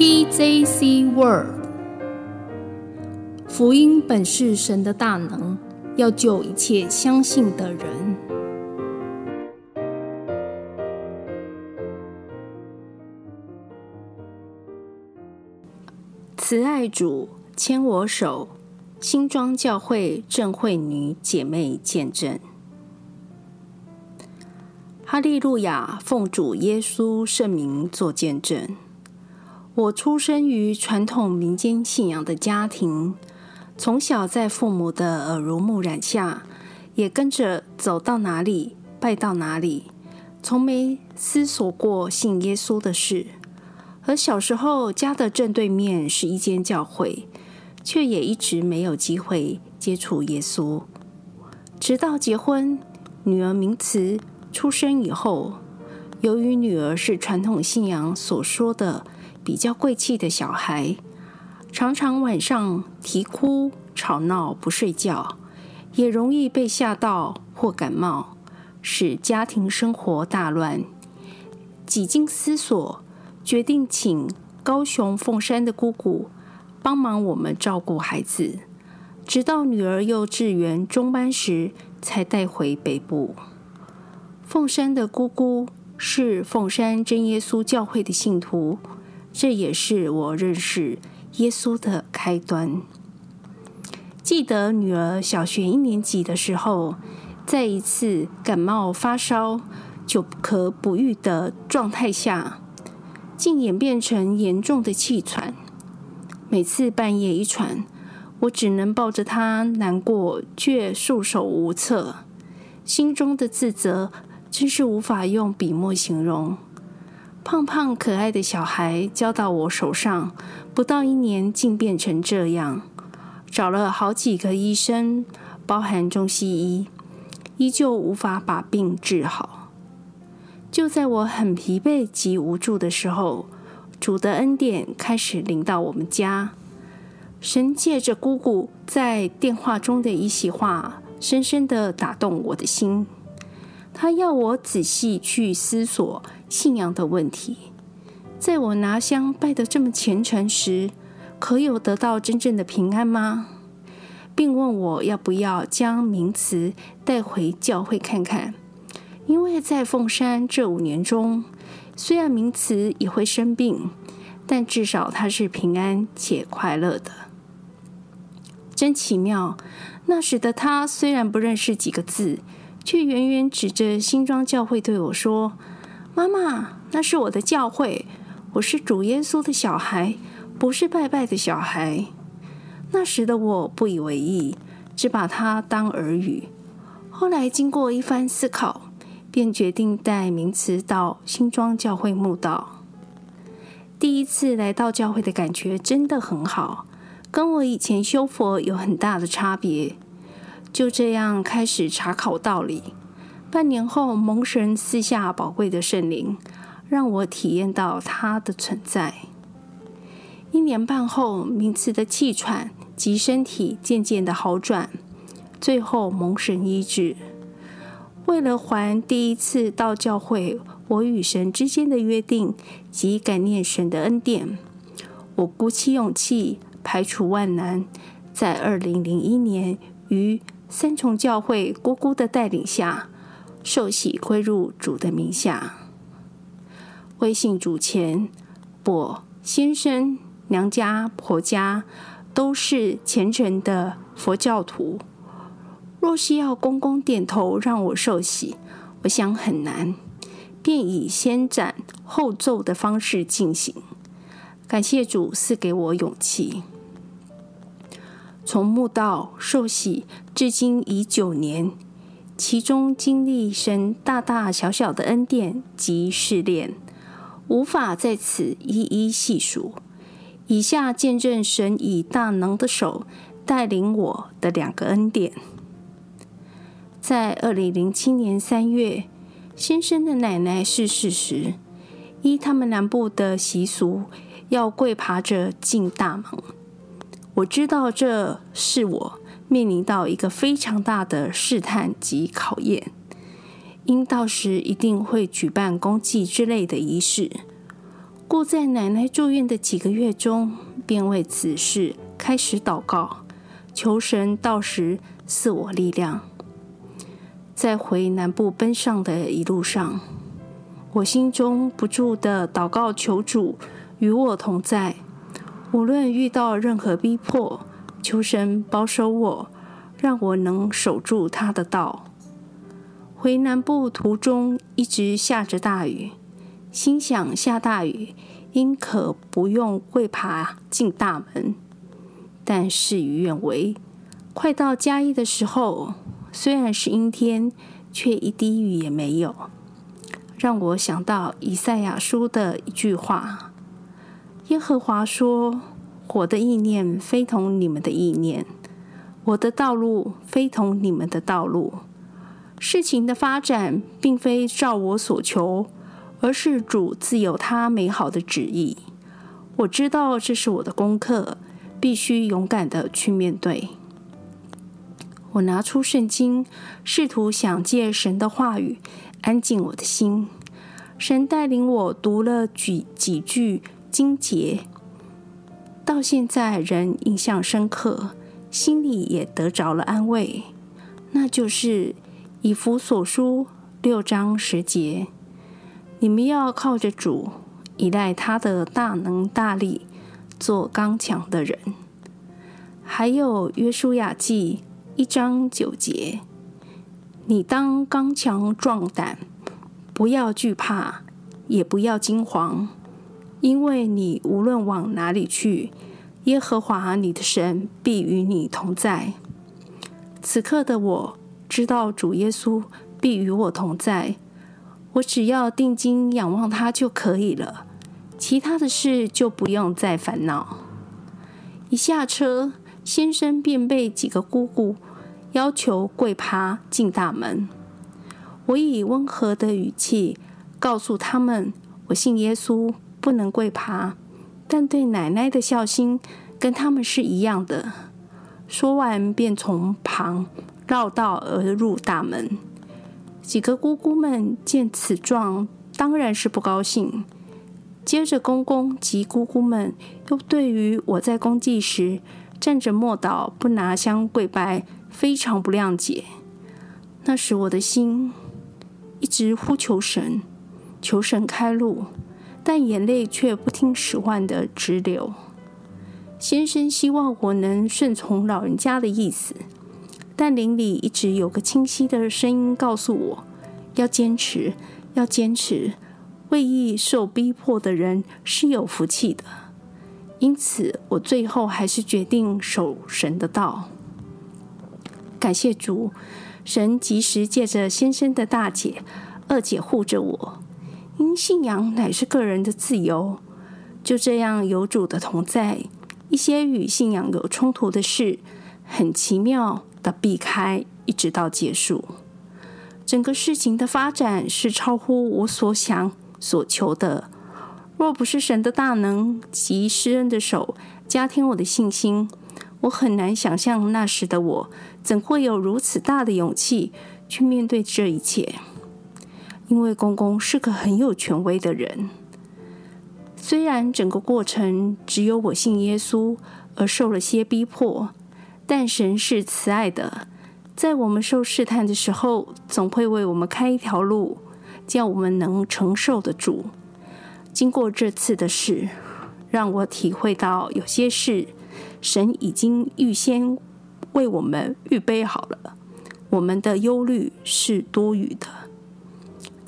TJC World，福音本是神的大能，要救一切相信的人。慈爱主牵我手，新庄教会正会女姐妹见证。哈利路亚，奉主耶稣圣名做见证。我出生于传统民间信仰的家庭，从小在父母的耳濡目染下，也跟着走到哪里拜到哪里，从没思索过信耶稣的事。而小时候家的正对面是一间教会，却也一直没有机会接触耶稣。直到结婚，女儿名词出生以后，由于女儿是传统信仰所说的。比较贵气的小孩，常常晚上啼哭、吵闹、不睡觉，也容易被吓到或感冒，使家庭生活大乱。几经思索，决定请高雄凤山的姑姑帮忙我们照顾孩子，直到女儿幼稚园中班时，才带回北部。凤山的姑姑是凤山真耶稣教会的信徒。这也是我认识耶稣的开端。记得女儿小学一年级的时候，在一次感冒发烧、久咳不愈的状态下，竟演变成严重的气喘。每次半夜一喘，我只能抱着她难过，却束手无策，心中的自责真是无法用笔墨形容。胖胖可爱的小孩交到我手上，不到一年竟变成这样。找了好几个医生，包含中西医，依旧无法把病治好。就在我很疲惫及无助的时候，主的恩典开始临到我们家。神借着姑姑在电话中的一席话，深深的打动我的心。他要我仔细去思索信仰的问题，在我拿香拜得这么虔诚时，可有得到真正的平安吗？并问我要不要将名词带回教会看看，因为在凤山这五年中，虽然名词也会生病，但至少他是平安且快乐的。真奇妙！那时的他虽然不认识几个字。却远远指着新庄教会对我说：“妈妈，那是我的教会，我是主耶稣的小孩，不是拜拜的小孩。”那时的我不以为意，只把它当耳语。后来经过一番思考，便决定带名词到新庄教会墓道。第一次来到教会的感觉真的很好，跟我以前修佛有很大的差别。就这样开始查考道理。半年后，蒙神赐下宝贵的圣灵，让我体验到它的存在。一年半后，名次的气喘及身体渐渐的好转，最后蒙神医治。为了还第一次到教会我与神之间的约定及感念神的恩典，我鼓起勇气，排除万难，在二零零一年于三重教会姑姑的带领下，受洗归入主的名下。微信主前，我先生、娘家、婆家都是虔诚的佛教徒。若是要公公点头让我受洗，我想很难，便以先斩后奏的方式进行。感谢主赐给我勇气。从墓道受洗至今已九年，其中经历神大大小小的恩典及试炼，无法在此一一细数。以下见证神以大能的手带领我的两个恩典：在二零零七年三月，先生的奶奶逝世时，依他们南部的习俗，要跪爬着进大门。我知道这是我面临到一个非常大的试探及考验，因到时一定会举办公祭之类的仪式。故在奶奶住院的几个月中，便为此事开始祷告，求神到时赐我力量。在回南部奔上的一路上，我心中不住的祷告求主与我同在，无论遇到任何逼迫，求神保守我，让我能守住他的道。回南部途中一直下着大雨，心想下大雨应可不用跪爬进大门，但事与愿违。快到嘉义的时候，虽然是阴天，却一滴雨也没有。让我想到以赛亚书的一句话：“耶和华说，我的意念非同你们的意念，我的道路非同你们的道路。事情的发展并非照我所求，而是主自有他美好的旨意。我知道这是我的功课，必须勇敢的去面对。”我拿出圣经，试图想借神的话语。安静我的心，神带领我读了几几句经节，到现在仍印象深刻，心里也得着了安慰。那就是以弗所书六章十节：你们要靠着主，依赖他的大能大力，做刚强的人。还有约书亚记一章九节。你当刚强壮胆，不要惧怕，也不要惊慌，因为你无论往哪里去，耶和华你的神必与你同在。此刻的我知道主耶稣必与我同在，我只要定睛仰望他就可以了，其他的事就不用再烦恼。一下车，先生便被几个姑姑。要求跪趴进大门。我以温和的语气告诉他们：“我信耶稣，不能跪爬，但对奶奶的孝心跟他们是一样的。”说完，便从旁绕道而入大门。几个姑姑们见此状，当然是不高兴。接着，公公及姑姑们又对于我在公祭时站着默祷，不拿香跪拜。非常不谅解。那时我的心一直呼求神，求神开路，但眼泪却不听使唤的直流。先生希望我能顺从老人家的意思，但灵里一直有个清晰的声音告诉我要坚持，要坚持。为义受逼迫的人是有福气的。因此，我最后还是决定守神的道。感谢主，神及时借着先生的大姐、二姐护着我。因信仰乃是个人的自由，就这样有主的同在，一些与信仰有冲突的事，很奇妙的避开，一直到结束。整个事情的发展是超乎我所想所求的。若不是神的大能及施恩的手加添我的信心。我很难想象那时的我怎会有如此大的勇气去面对这一切，因为公公是个很有权威的人。虽然整个过程只有我信耶稣而受了些逼迫，但神是慈爱的，在我们受试探的时候，总会为我们开一条路，叫我们能承受得住。经过这次的事，让我体会到有些事。神已经预先为我们预备好了，我们的忧虑是多余的。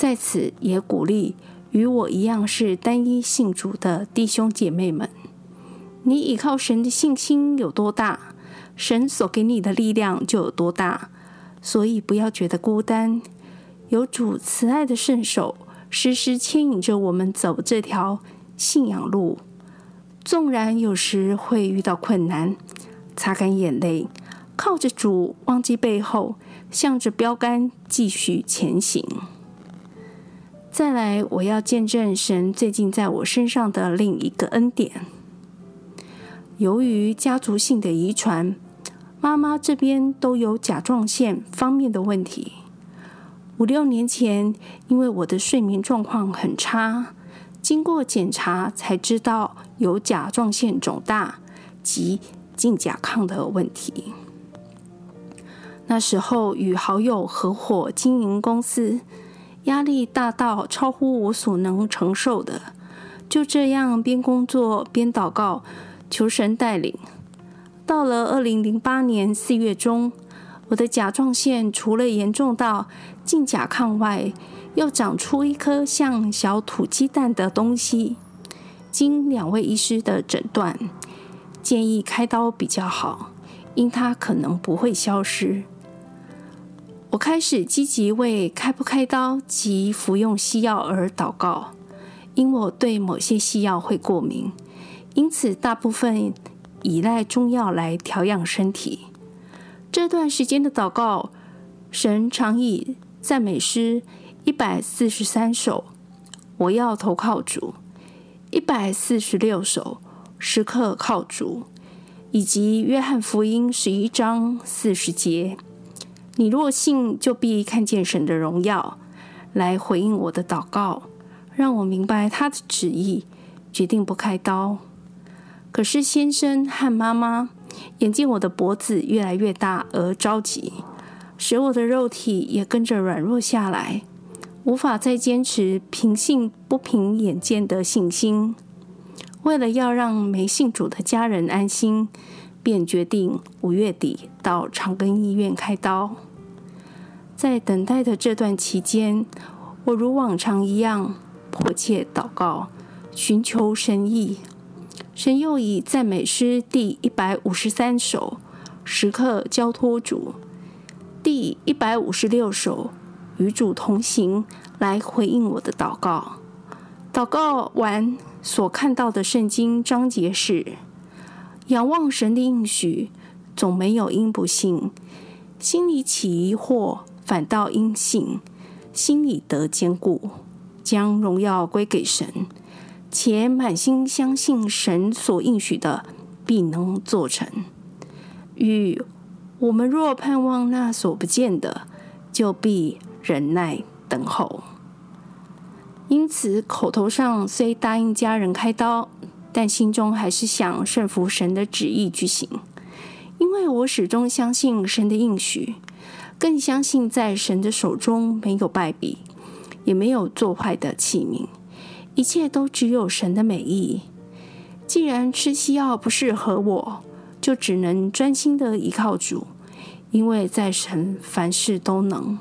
在此也鼓励与我一样是单一信主的弟兄姐妹们：你依靠神的信心有多大，神所给你的力量就有多大。所以不要觉得孤单，有主慈爱的圣手时时牵引着我们走这条信仰路。纵然有时会遇到困难，擦干眼泪，靠着主，忘记背后，向着标杆继续前行。再来，我要见证神最近在我身上的另一个恩典。由于家族性的遗传，妈妈这边都有甲状腺方面的问题。五六年前，因为我的睡眠状况很差。经过检查才知道有甲状腺肿大及近甲亢的问题。那时候与好友合伙经营公司，压力大到超乎我所能承受的。就这样边工作边祷告，求神带领。到了二零零八年四月中，我的甲状腺除了严重到近甲亢外，又长出一颗像小土鸡蛋的东西。经两位医师的诊断，建议开刀比较好，因它可能不会消失。我开始积极为开不开刀及服用西药而祷告。因我对某些西药会过敏，因此大部分依赖中药来调养身体。这段时间的祷告，神常以赞美诗一百四十三首，我要投靠主；一百四十六首，时刻靠主；以及约翰福音十一章四十节，你若信，就必看见神的荣耀，来回应我的祷告。让我明白他的旨意，决定不开刀。可是先生和妈妈眼见我的脖子越来越大而着急，使我的肉体也跟着软弱下来，无法再坚持凭信不凭眼见的信心。为了要让没信主的家人安心，便决定五月底到长庚医院开刀。在等待的这段期间，我如往常一样。迫切祷告，寻求神意。神又以赞美诗第一百五十三首时刻交托主，第一百五十六首与主同行来回应我的祷告。祷告完所看到的圣经章节是：仰望神的应许，总没有因不信；心里起疑惑，反倒因信，心里得坚固。将荣耀归给神，且满心相信神所应许的必能做成。与我们若盼望那所不见的，就必忍耐等候。因此，口头上虽答应家人开刀，但心中还是想顺服神的旨意去行。因为我始终相信神的应许，更相信在神的手中没有败笔。也没有做坏的器皿，一切都只有神的美意。既然吃西药不适合我，就只能专心的依靠主，因为在神凡事都能。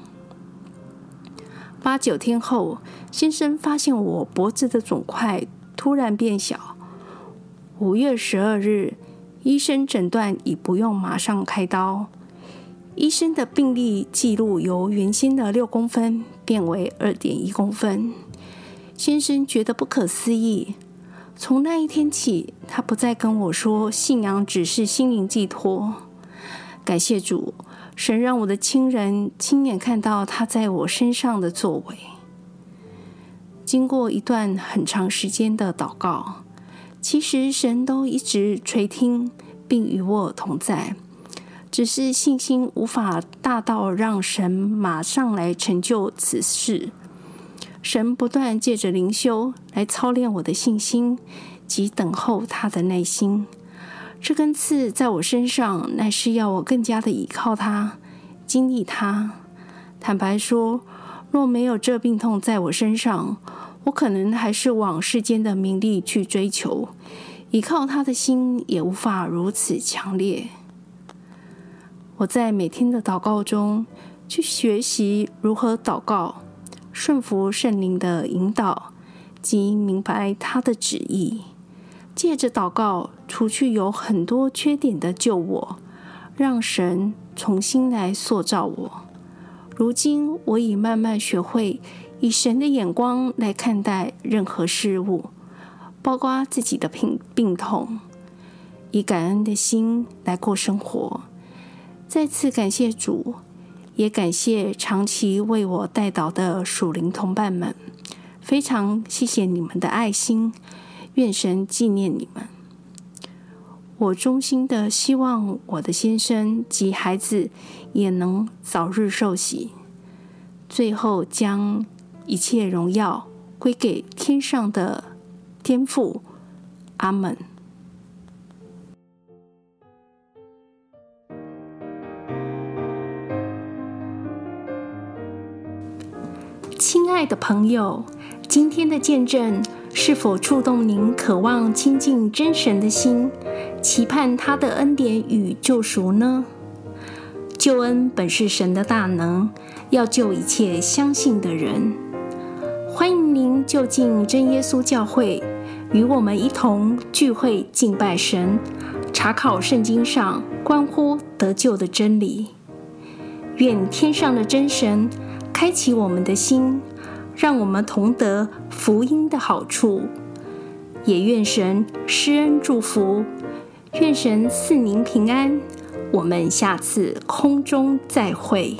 八九天后，先生发现我脖子的肿块突然变小。五月十二日，医生诊断已不用马上开刀。医生的病历记录由原先的六公分变为二点一公分。先生觉得不可思议。从那一天起，他不再跟我说信仰只是心灵寄托。感谢主，神让我的亲人亲眼看到他在我身上的作为。经过一段很长时间的祷告，其实神都一直垂听并与我同在。只是信心无法大到让神马上来成就此事。神不断借着灵修来操练我的信心及等候他的耐心。这根刺在我身上，乃是要我更加的依靠他，经历他。坦白说，若没有这病痛在我身上，我可能还是往世间的名利去追求，依靠他的心也无法如此强烈。我在每天的祷告中去学习如何祷告，顺服圣灵的引导，及明白他的旨意。借着祷告，除去有很多缺点的救我，让神重新来塑造我。如今，我已慢慢学会以神的眼光来看待任何事物，包括自己的病病痛，以感恩的心来过生活。再次感谢主，也感谢长期为我带导的属灵同伴们，非常谢谢你们的爱心，愿神纪念你们。我衷心的希望我的先生及孩子也能早日受洗，最后将一切荣耀归给天上的天父，阿门。亲爱的朋友，今天的见证是否触动您渴望亲近真神的心，期盼他的恩典与救赎呢？救恩本是神的大能，要救一切相信的人。就近真耶稣教会，与我们一同聚会敬拜神，查考圣经上关乎得救的真理。愿天上的真神开启我们的心，让我们同得福音的好处。也愿神施恩祝福，愿神赐您平安。我们下次空中再会。